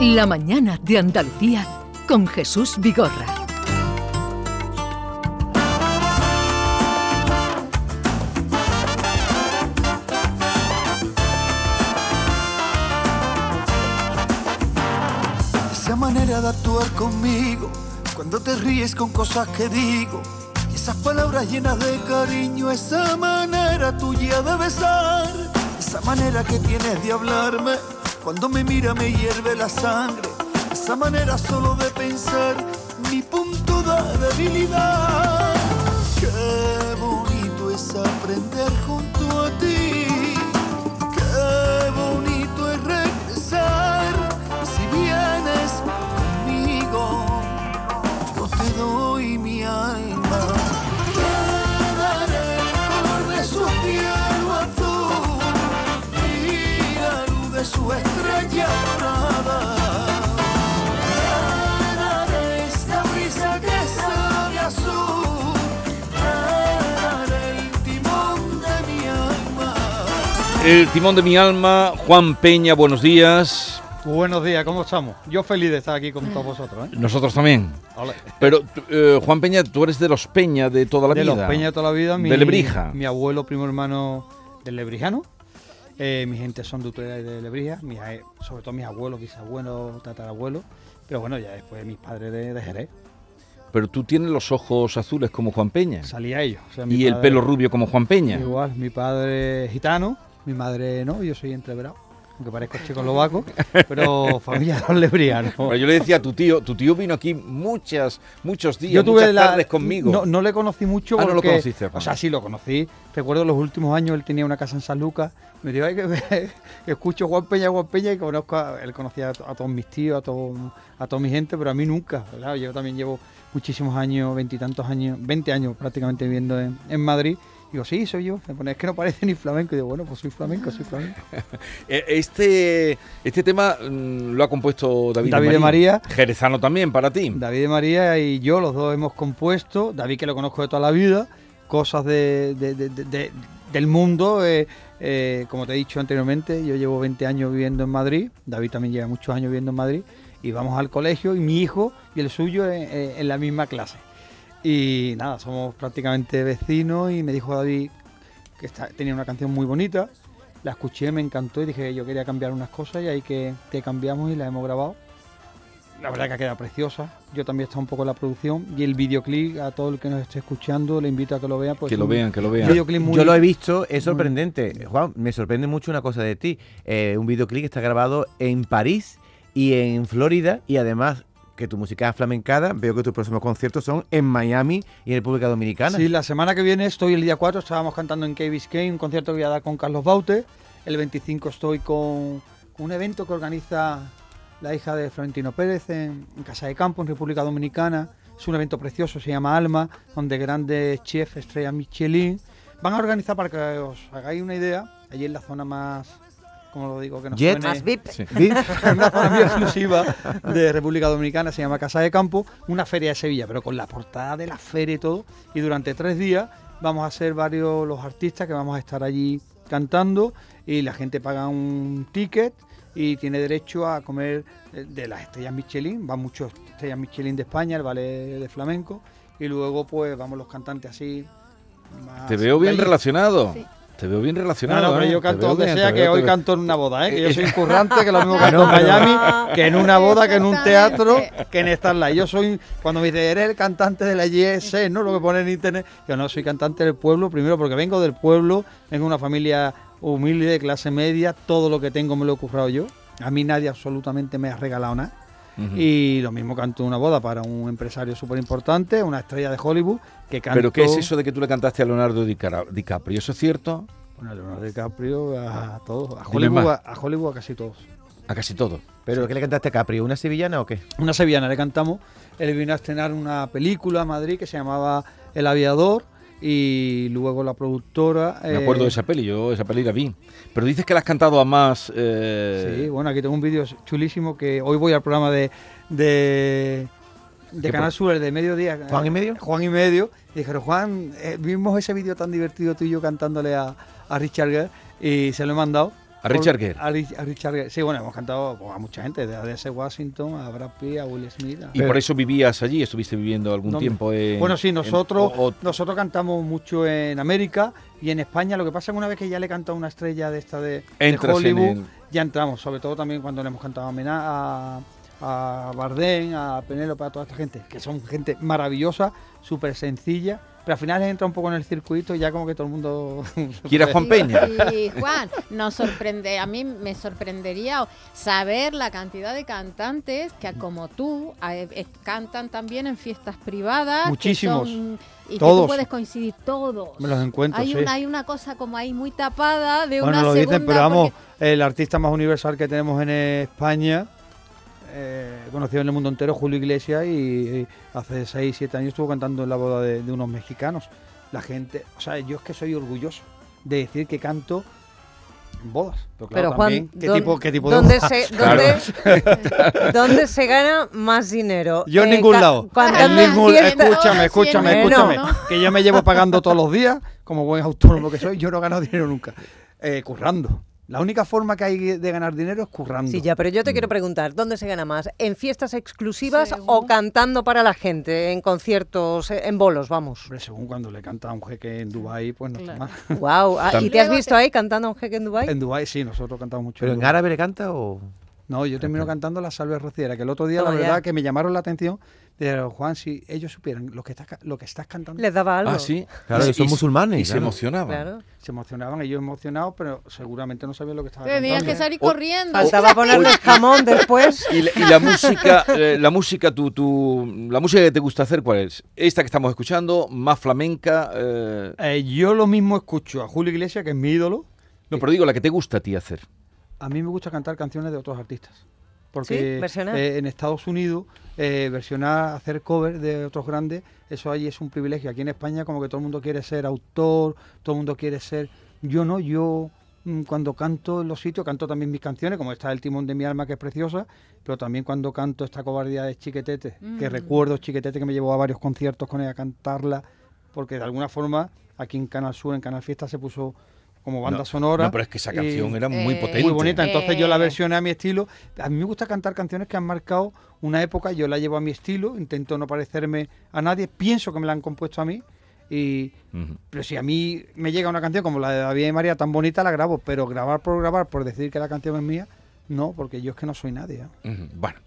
La mañana de Andalucía con Jesús Vigorra. Esa manera de actuar conmigo, cuando te ríes con cosas que digo, y esas palabras llenas de cariño, esa manera tuya de besar, esa manera que tienes de hablarme, cuando me mira me hierve la sangre, esa manera solo de pensar, mi punto de debilidad. Qué bonito es aprender junto El timón de mi alma, Juan Peña, buenos días. Buenos días, ¿cómo estamos? Yo feliz de estar aquí con todos vosotros. ¿eh? Nosotros también. Pero, eh, Juan Peña, tú eres de los Peña de toda la de vida. los Peña de toda la vida. Mi, De Lebrija. Mi abuelo, primo hermano del Lebrijano. Eh, mi gente son de Utrera y de Lebrija. mis sobre todo mis abuelos, bisabuelos, tatarabuelos. Pero bueno, ya después mis padres de, de Jerez. Pero tú tienes los ojos azules como Juan Peña. Salía ellos. O sea, mi Y el pelo rubio como Juan Peña. Igual, mi padre gitano, mi madre no, yo soy entreverado. Aunque parezco checoslovaco, pero familia de los lebrianos. Bueno, yo le decía a tu tío, tu tío vino aquí muchas, muchos días, Yo tuve muchas la, tardes conmigo. No, no le conocí mucho Ah, no lo conociste, o sea, sí lo conocí. Recuerdo los últimos años él tenía una casa en San Lucas. Me dijo, "Ay, que, que escucho Juan Peña, Juan Peña y conozco, a, él conocía a, to- a todos mis tíos, a, todo, a toda mi gente, pero a mí nunca. ¿verdad? Yo también llevo muchísimos años, veintitantos años, 20 años prácticamente viviendo en, en Madrid. Digo, sí, soy yo. Me pone, es que no parece ni flamenco. Y digo, bueno, pues soy flamenco, soy flamenco. Eh, Este, este tema mm, lo ha compuesto David, David de María. Jerezano también, para ti. David de María y yo, los dos hemos compuesto, David que lo conozco de toda la vida, cosas de, de- de- de- de- del mundo, eh, eh, como te he dicho anteriormente, yo llevo 20 años viviendo en Madrid, David también lleva muchos años viviendo en Madrid, y vamos al colegio y mi hijo y el suyo en la misma clase. Y nada, somos prácticamente vecinos y me dijo David que está- tenía una canción muy bonita, la escuché, me encantó y dije que yo quería cambiar unas cosas y ahí que, que cambiamos y la hemos grabado. La verdad que ha quedado preciosa. Yo también he estado un poco en la producción y el videoclip a todo el que nos esté escuchando le invito a que lo vea. Pues que lo vean, que lo vean. videoclip muy- Yo lo he visto, es muy- sorprendente. Juan, me sorprende mucho una cosa de ti. Eh, un videoclip que está grabado en París y en Florida y además que tu música es flamencada. Veo que tus próximos conciertos son en Miami y en República Dominicana. Sí, la semana que viene estoy el día 4, estábamos cantando en Key Biscayne, un concierto que voy a dar con Carlos Baute. El 25 estoy con un evento que organiza la hija de Florentino Pérez en, Casa de Campo, en República Dominicana. Es un evento precioso, se llama Alma, donde grandes chefs, estrellas Michelin, van a organizar para que os hagáis una idea, allí en la zona más, como lo digo, que no Jet. suene- Más VIP. Sí. Una muy exclusiva de República Dominicana, se llama Casa de Campo, una feria de Sevilla, pero con la portada de la feria y todo. Y durante tres días vamos a ser varios los artistas que vamos a estar allí cantando y la gente paga un ticket y tiene derecho a comer eh, de las estrellas Michelin, van muchos estrellas Michelin de España, el ballet de flamenco, y luego pues vamos los cantantes así. más Te veo bien allí. relacionado. Sí. Te veo bien No, relacionado. no, pero ¿eh? yo canto donde bien, sea que hoy canto en una boda, ¿eh? que yo Eh, soy un currante, que lo mismo canto en Miami, que en una boda, que en un teatro, que en Starlight. Yo soy, cuando me dicen, eres el cantante de la YS, ¿no? Lo que pone en internet. Yo no, soy cantante del pueblo, primero porque vengo del pueblo, vengo de una familia humilde, de clase media, todo lo que tengo me lo he currado yo. A mí nadie absolutamente me ha regalado nada. Y lo mismo canto en una boda para un empresario súper importante, una estrella de Hollywood, que cantó... Pero ¿qué es eso de que tú le cantaste a Leonardo DiCaprio? ¿Eso es cierto? Bueno, a Leonardo DiCaprio, a todos, a Hollywood, a, Hollywood a casi todos. A casi todo. ¿Pero qué le cantaste a Capri? ¿Una sevillana o qué? Una sevillana le cantamos. Él vino a estrenar una película a Madrid que se llamaba El Aviador y luego la productora. Me acuerdo eh, de esa peli, yo esa peli la vi. Pero dices que la has cantado a más... eh, Sí, bueno, aquí tengo un vídeo chulísimo que hoy voy al programa de, de, de ¿Qué Canal Sur, el de mediodía. ¿Juan y medio? Juan y medio. Y dijeron, Juan, eh, vimos ese vídeo tan divertido tuyo cantándole a, a Richard Gere y se lo he mandado. A Richard Gere. A, Ri- a Richard Gere. Sí, bueno, hemos cantado a mucha gente, desde A.D.S. Washington, a Brad Pitt, a Will Smith. a- Y por eso vivías allí, estuviste viviendo algún No, tiempo en... Bueno, sí, en- nosotros, o- o- nosotros cantamos mucho en América y en España. Lo que pasa es que una vez que ya le canta una estrella de esta de, de en Hollywood, el- ya entramos. Sobre todo también cuando le hemos cantado a, Mena- a, a Bardem, a Penélope, a toda esta gente, que son gente maravillosa, súper sencilla. Pero al final entra un poco en el circuito y ya como que todo el mundo... ¿Quiere a Juan Peña? Y Juan, nos sorprende, a mí me sorprendería saber la cantidad de cantantes que como tú eh, eh, cantan también en fiestas privadas. que Muchísimos. son- y que Todos. tú puedes coincidir todos. Me los encuentro, hay sí. una, hay una cosa como ahí muy tapada de Bueno, una lo segunda. dicen, pero vamos, porque- el artista más universal que tenemos en España, eh, conocido en el mundo entero, Julio Iglesias, y, y hace 6, 7 años estuvo cantando en la boda de, de unos mexicanos. La gente, o sea, yo es que soy orgulloso de decir que canto en bodas. Pero, claro, Pero Juan, también, ¿qué, ¿dó- tipo, ¿qué tipo de ¿dónde bodas? se, Claro. dónde, dónde se gana más dinero? Yo en Eh, ningún lado. En ningún- escúchame, escúchame, en escúchame. enero, Que yo me llevo pagando todos los días, como buen autónomo que soy, yo no gano dinero nunca. Eh, currando. La única forma que hay de ganar dinero es currando. Sí, ya, pero yo te quiero preguntar, ¿dónde se gana más? ¿En fiestas exclusivas Según. o cantando para la gente, en conciertos, eh, en bolos, vamos? Hombre, según cuando le canta a un jeque en Dubai, pues no Claro. está mal. Wow, ¿y También- te has visto ahí cantando a un jeque en Dubái? En Dubai sí, nosotros cantamos mucho. ¿Pero en Dubái. árabe le canta o...? No, yo termino cantando la salve rociera, que el otro día la ya. verdad que me llamaron la atención de Juan, si ellos supieran lo que estás, lo que estás cantando, Les daba algo. Ah, sí. Claro, Y- son y- musulmanes, Y se claro. emocionaban. Claro. se emocionaban, ellos emocionados, pero seguramente no sabían lo que estaba Tenías cantando. que salir corriendo. Faltaba ponerle jamón después. Y la, y la música, eh, la música, tu, tu, la música que te gusta hacer, ¿cuál es? Esta que estamos escuchando, más flamenca. eh, Eh, yo lo mismo escucho a Julio Iglesias, que es mi ídolo. no, pero digo la que te gusta a ti hacer. A mí me gusta cantar canciones de otros artistas. Porque Sí, eh, en Estados Unidos, eh, versionar, hacer cover de otros grandes, eso ahí es un privilegio. Aquí en España como que todo el mundo quiere ser autor, todo el mundo quiere ser... Yo no, yo mm, cuando canto en los sitios, canto también mis canciones, como está El timón de mi alma, que es preciosa, pero también cuando canto esta cobardía de Chiquetete, que Mm. recuerdo Chiquetete que me llevó a varios conciertos con ella a cantarla, porque de alguna forma aquí en Canal Sur, en Canal Fiesta, se puso como banda No, sonora. No, pero es que esa canción era muy Eh, potente. muy bonita, entonces yo la Eh. versioné a mi estilo. A mí me gusta cantar canciones que han marcado una época, yo la llevo a mi estilo, intento no parecerme a nadie, pienso que me la han compuesto a mí. Y, pero si a mí me llega una canción como la de David y María tan bonita, la grabo, pero grabar por grabar, por decir que la canción es mía, no, porque yo es que no soy nadie. ¿eh? Bueno.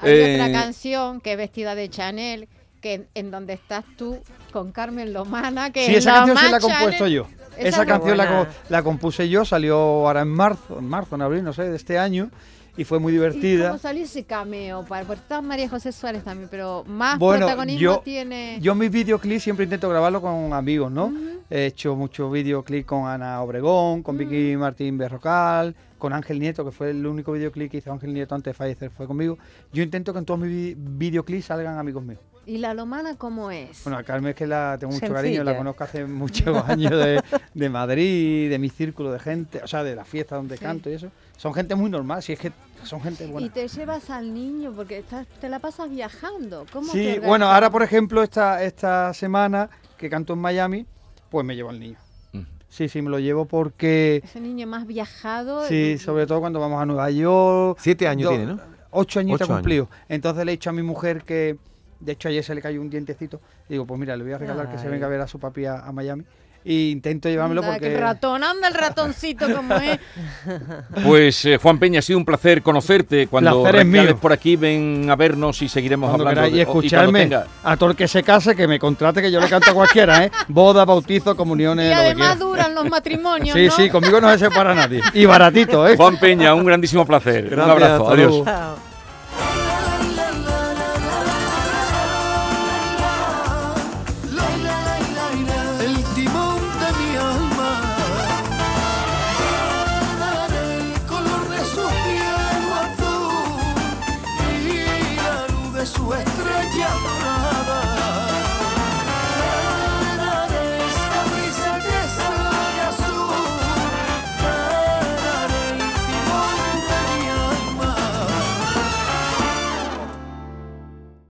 Hay Eh, otra canción que es vestida de Chanel, que en, en donde estás tú con Carmen Lomana, que Sí, es esa la canción se la he compuesto yo. Esa Esa es canción la, la compuse yo, salió ahora en marzo, en marzo, en abril, no sé, de este año, y fue muy ¿Y divertida. cómo salió ese cameo? Para, porque está María José Suárez también, pero más Bueno, protagonismo yo- tiene... Yo mis videoclips siempre intento grabarlo con amigos, ¿no? He hecho muchos videoclips con Ana Obregón, con Vicky Martín Berrocal, con Ángel Nieto, que fue el único videoclip que hizo Ángel Nieto antes de fallecer, fue conmigo. Yo intento que en todos mis vi- videoclips salgan amigos míos. ¿Y la Lomana cómo es? Bueno, a Carmen es que la tengo mucho Sencilla. cariño, la conozco hace muchos años de, de Madrid, de mi círculo de gente, o sea, de la fiesta donde Sí. canto y eso. Son gente muy normal, si es que son gente y buena. te llevas al niño porque estás, te la pasas viajando. ¿Cómo Sí, te bueno, ahora por ejemplo, esta, esta semana que canto en Miami, pues me llevo al niño. Sí, sí, me lo llevo porque, Ese niño más viajado. sí, y- sobre todo cuando vamos a Nueva York. Siete años Do- tiene, ¿no? Ocho años. cumplidos. Entonces le he dicho a mi mujer que, de hecho ayer se le cayó un dientecito. Digo, pues mira, le voy a regalar que se venga a ver a su papi a, a Miami. Y intento llevármelo Anda, porque... que el ratón, anda el ratoncito como es. Pues eh, Juan Peña, ha sido un placer conocerte. Cuando Placer es recales mío. por aquí, ven a vernos y seguiremos Cuando hablando. y escucharme, tenga- a todo el que se case, que me contrate, que yo le canto a cualquiera, ¿eh? Boda, bautizo, comuniones, Y lo que además duran los matrimonios, Sí, ¿no? sí, conmigo no se separa nadie. Y baratito, ¿eh? Juan Peña, un grandísimo placer. un abrazo. Adiós. Chao.